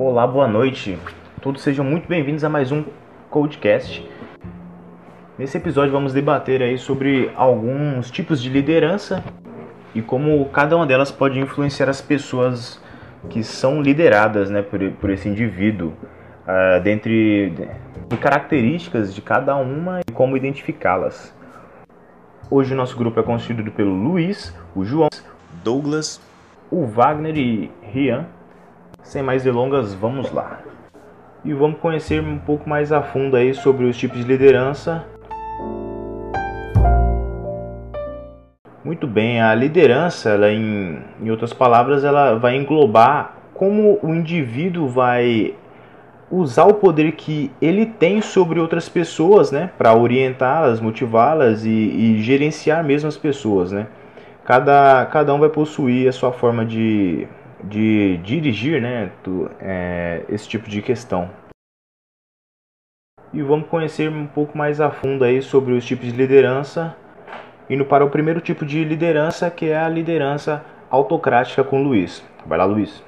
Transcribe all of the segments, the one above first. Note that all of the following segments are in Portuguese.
Olá, boa noite. Todos sejam muito bem-vindos a mais um Codecast. Nesse episódio vamos debater aí sobre alguns tipos de liderança e como cada uma delas pode influenciar as pessoas que são lideradas né, por, por esse indivíduo, uh, dentre de características de cada uma e como identificá-las. Hoje o nosso grupo é constituído pelo Luiz, o João, Douglas, o Wagner e Rian. Sem mais delongas, vamos lá. E vamos conhecer um pouco mais a fundo aí sobre os tipos de liderança. Muito bem, a liderança, ela em, em outras palavras, ela vai englobar como o indivíduo vai usar o poder que ele tem sobre outras pessoas, né, para orientá-las, motivá-las e, e, gerenciar mesmo as pessoas, né. Cada, cada um vai possuir a sua forma de, de dirigir, né, é, esse tipo de questão. E vamos conhecer um pouco mais a fundo aí sobre os tipos de liderança, indo para o primeiro tipo de liderança, que é a liderança autocrática com Luiz. Vai lá, Luiz.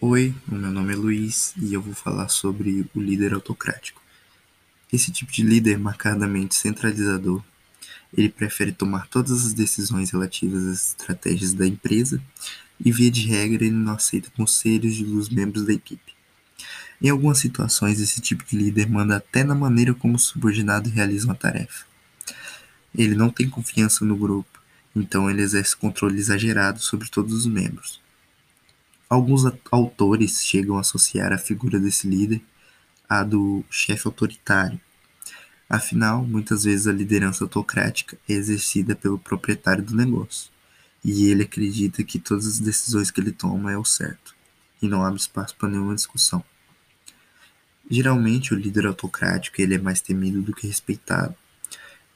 Oi, meu nome é Luiz e eu vou falar sobre o líder autocrático. Esse tipo de líder marcadamente centralizador, ele prefere tomar todas as decisões relativas às estratégias da empresa e, via de regra, ele não aceita conselhos dos membros da equipe. Em algumas situações, esse tipo de líder manda até na maneira como o subordinado realiza uma tarefa. Ele não tem confiança no grupo, então ele exerce controle exagerado sobre todos os membros Alguns autores chegam a associar a figura desse líder à do chefe autoritário. Afinal, muitas vezes a liderança autocrática é exercida pelo proprietário do negócio, e ele acredita que todas as decisões que ele toma é o certo, e não abre espaço para nenhuma discussão. Geralmente, o líder autocrático ele é mais temido do que respeitado.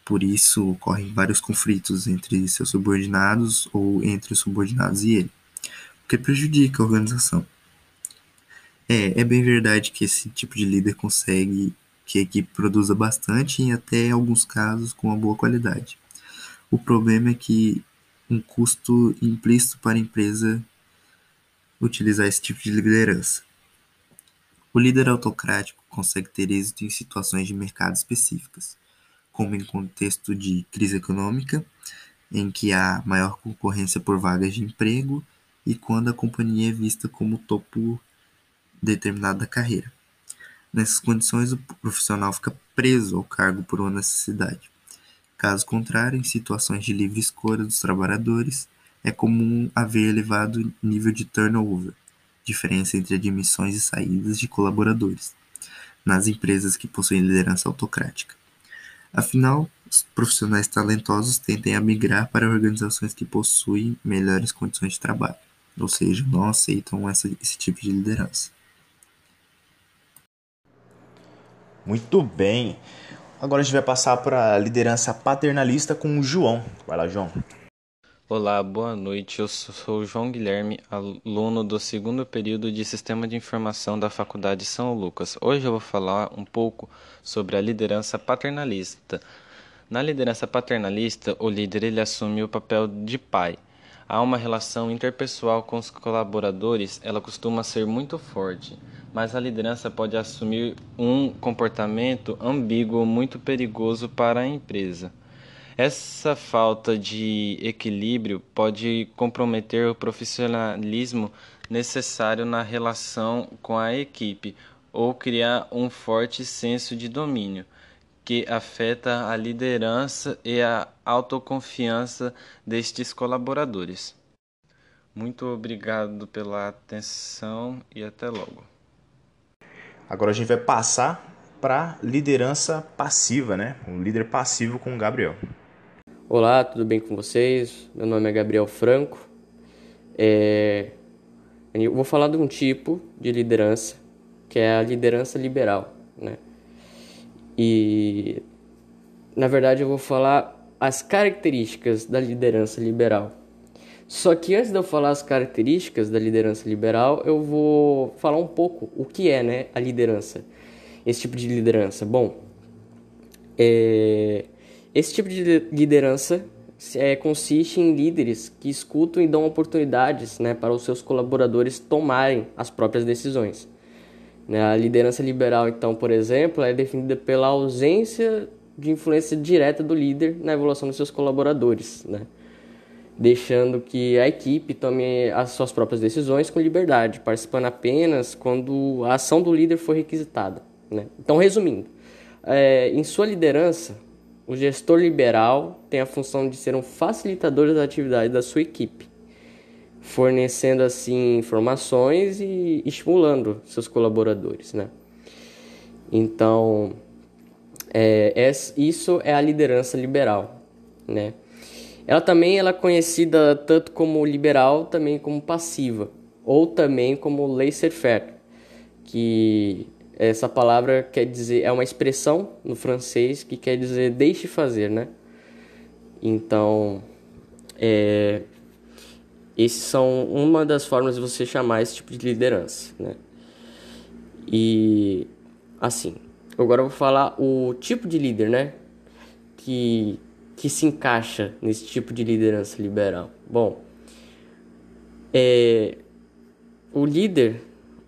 Por isso, ocorrem vários conflitos entre seus subordinados ou entre os subordinados e ele porque prejudica a organização. É, é bem verdade que esse tipo de líder consegue que a equipe produza bastante e até em alguns casos com uma boa qualidade. O problema é que um custo implícito para a empresa utilizar esse tipo de liderança. O líder autocrático consegue ter êxito em situações de mercado específicas, como em contexto de crise econômica, em que há maior concorrência por vagas de emprego e quando a companhia é vista como topo determinado da carreira. Nessas condições, o profissional fica preso ao cargo por uma necessidade. Caso contrário, em situações de livre escolha dos trabalhadores, é comum haver elevado nível de turnover, diferença entre admissões e saídas de colaboradores, nas empresas que possuem liderança autocrática. Afinal, os profissionais talentosos tendem a migrar para organizações que possuem melhores condições de trabalho ou seja, não aceitam essa, esse tipo de liderança. Muito bem. Agora a gente vai passar para a liderança paternalista com o João. Vai lá, João. Olá, boa noite. Eu sou o João Guilherme, aluno do segundo período de Sistema de Informação da Faculdade São Lucas. Hoje eu vou falar um pouco sobre a liderança paternalista. Na liderança paternalista, o líder ele assume o papel de pai há uma relação interpessoal com os colaboradores, ela costuma ser muito forte, mas a liderança pode assumir um comportamento ambíguo muito perigoso para a empresa. Essa falta de equilíbrio pode comprometer o profissionalismo necessário na relação com a equipe ou criar um forte senso de domínio que afeta a liderança e a autoconfiança destes colaboradores. Muito obrigado pela atenção e até logo. Agora a gente vai passar para liderança passiva, né? Um líder passivo com o Gabriel. Olá, tudo bem com vocês? Meu nome é Gabriel Franco. É... Eu vou falar de um tipo de liderança que é a liderança liberal, né? E na verdade eu vou falar as características da liderança liberal. Só que antes de eu falar as características da liderança liberal, eu vou falar um pouco o que é, né, a liderança. Esse tipo de liderança. Bom, é... esse tipo de liderança é, consiste em líderes que escutam e dão oportunidades né, para os seus colaboradores tomarem as próprias decisões. Né, a liderança liberal, então, por exemplo, é definida pela ausência de influência direta do líder na evolução dos seus colaboradores, né? Deixando que a equipe tome as suas próprias decisões com liberdade, participando apenas quando a ação do líder for requisitada. Né? Então, resumindo, é, em sua liderança, o gestor liberal tem a função de ser um facilitador das atividades da sua equipe, fornecendo assim informações e estimulando seus colaboradores. Né? Então, é, é, isso é a liderança liberal, né? Ela também ela é conhecida tanto como liberal, também como passiva, ou também como laissez-faire, que essa palavra quer dizer é uma expressão no francês que quer dizer deixe fazer, né? Então, é, esses são uma das formas de você chamar esse tipo de liderança, né? E assim, Agora eu vou falar o tipo de líder, né? Que, que se encaixa nesse tipo de liderança liberal. Bom, é, o líder,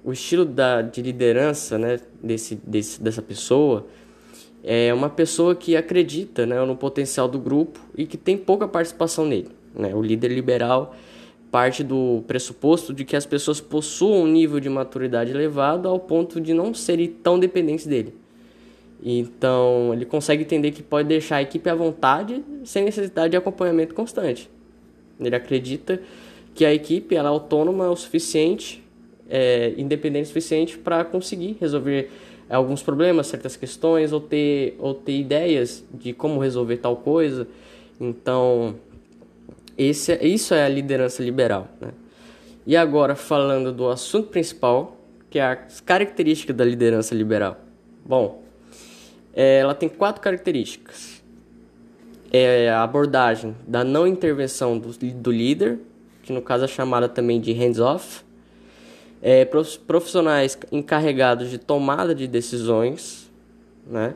o estilo da, de liderança né, desse, desse, dessa pessoa é uma pessoa que acredita né, no potencial do grupo e que tem pouca participação nele. Né? O líder liberal parte do pressuposto de que as pessoas possuam um nível de maturidade elevado ao ponto de não serem tão dependentes dele. Então, ele consegue entender que pode deixar a equipe à vontade sem necessidade de acompanhamento constante. Ele acredita que a equipe ela é autônoma o suficiente, é, independente o suficiente para conseguir resolver alguns problemas, certas questões, ou ter, ou ter ideias de como resolver tal coisa. Então, esse, é, isso é a liderança liberal. Né? E agora, falando do assunto principal, que é as características da liderança liberal. Bom, é, ela tem quatro características. É a abordagem da não intervenção do, do líder, que no caso é chamada também de hands-off. É, profissionais encarregados de tomada de decisões, né?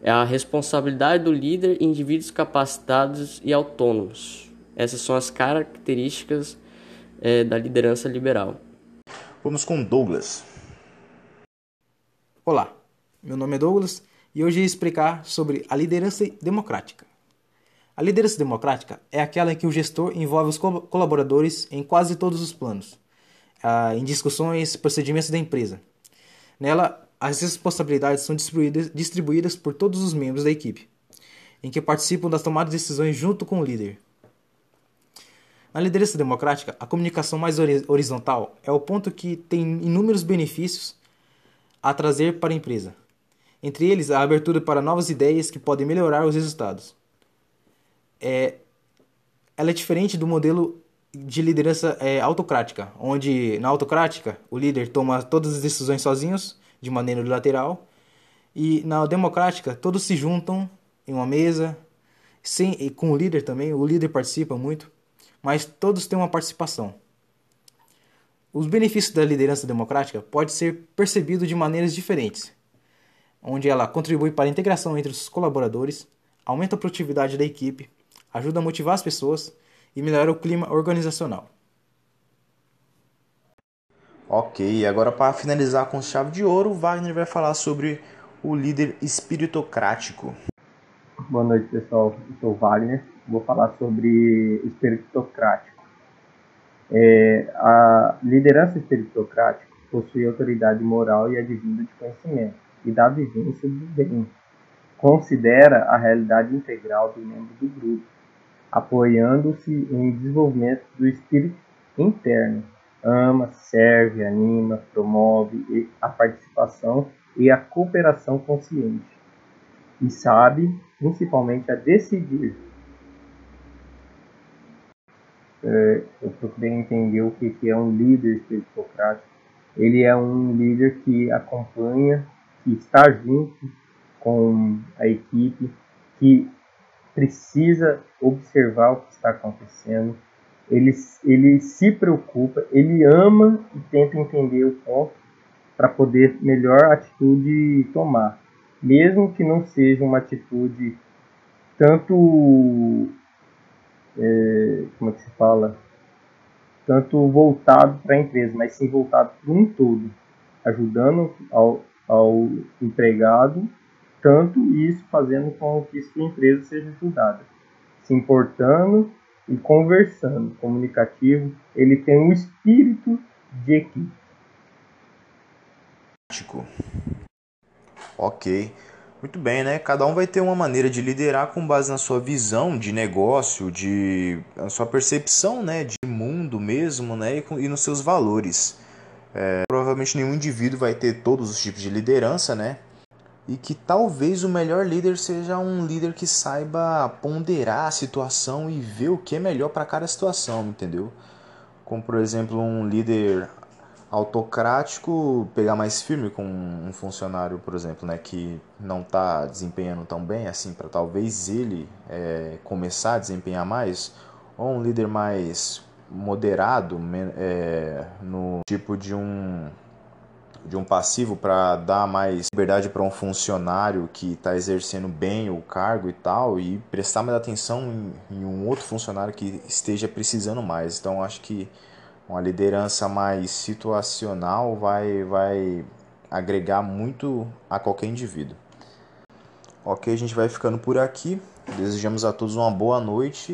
É a responsabilidade do líder indivíduos capacitados e autônomos. Essas são as características é, da liderança liberal. Vamos com Douglas. Olá, meu nome é Douglas e hoje eu explicar sobre a liderança democrática. A liderança democrática é aquela em que o gestor envolve os colaboradores em quase todos os planos, ah, em discussões e procedimentos da empresa. Nela, as responsabilidades são distribuídas por todos os membros da equipe, em que participam das tomadas de decisões junto com o líder. Na liderança democrática, a comunicação mais horizontal é o ponto que tem inúmeros benefícios a trazer para a empresa entre eles a abertura para novas ideias que podem melhorar os resultados. É, ela é diferente do modelo de liderança é, autocrática, onde na autocrática o líder toma todas as decisões sozinhos, de maneira unilateral, e na democrática todos se juntam em uma mesa, sem, e com o líder também, o líder participa muito, mas todos têm uma participação. Os benefícios da liderança democrática podem ser percebidos de maneiras diferentes onde ela contribui para a integração entre os colaboradores, aumenta a produtividade da equipe, ajuda a motivar as pessoas e melhora o clima organizacional. Ok, agora para finalizar com chave de ouro, Wagner vai falar sobre o líder espiritocrático. Boa noite, pessoal. Eu sou Wagner. Vou falar sobre o espiritocrático. É, a liderança espiritocrática possui autoridade moral e advinda de conhecimento e da vivência do bem. Considera a realidade integral do membro do grupo, apoiando-se em desenvolvimento do espírito interno. Ama, serve, anima, promove a participação e a cooperação consciente. E sabe, principalmente, a decidir. É, eu procurei entender o que é um líder espiritocrático. Ele é um líder que acompanha que está junto com a equipe, que precisa observar o que está acontecendo, ele, ele se preocupa, ele ama e tenta entender o ponto para poder melhor atitude tomar, mesmo que não seja uma atitude tanto é, como é que se fala, tanto voltado para a empresa, mas sim voltado para um todo, ajudando ao, ao empregado, tanto isso fazendo com que sua empresa seja ajudada, se importando e conversando, comunicativo, ele tem um espírito de equipe. Ok. Muito bem, né? Cada um vai ter uma maneira de liderar com base na sua visão de negócio, de a sua percepção, né, de mundo mesmo, né, e, com, e nos seus valores. É, provavelmente nenhum indivíduo vai ter todos os tipos de liderança, né? E que talvez o melhor líder seja um líder que saiba ponderar a situação e ver o que é melhor para cada situação, entendeu? Como por exemplo um líder autocrático pegar mais firme com um funcionário, por exemplo, né, que não está desempenhando tão bem assim, para talvez ele é, começar a desempenhar mais, ou um líder mais moderado é, no tipo de um de um passivo para dar mais liberdade para um funcionário que está exercendo bem o cargo e tal e prestar mais atenção em, em um outro funcionário que esteja precisando mais. Então acho que uma liderança mais situacional vai, vai agregar muito a qualquer indivíduo. Ok, a gente vai ficando por aqui. Desejamos a todos uma boa noite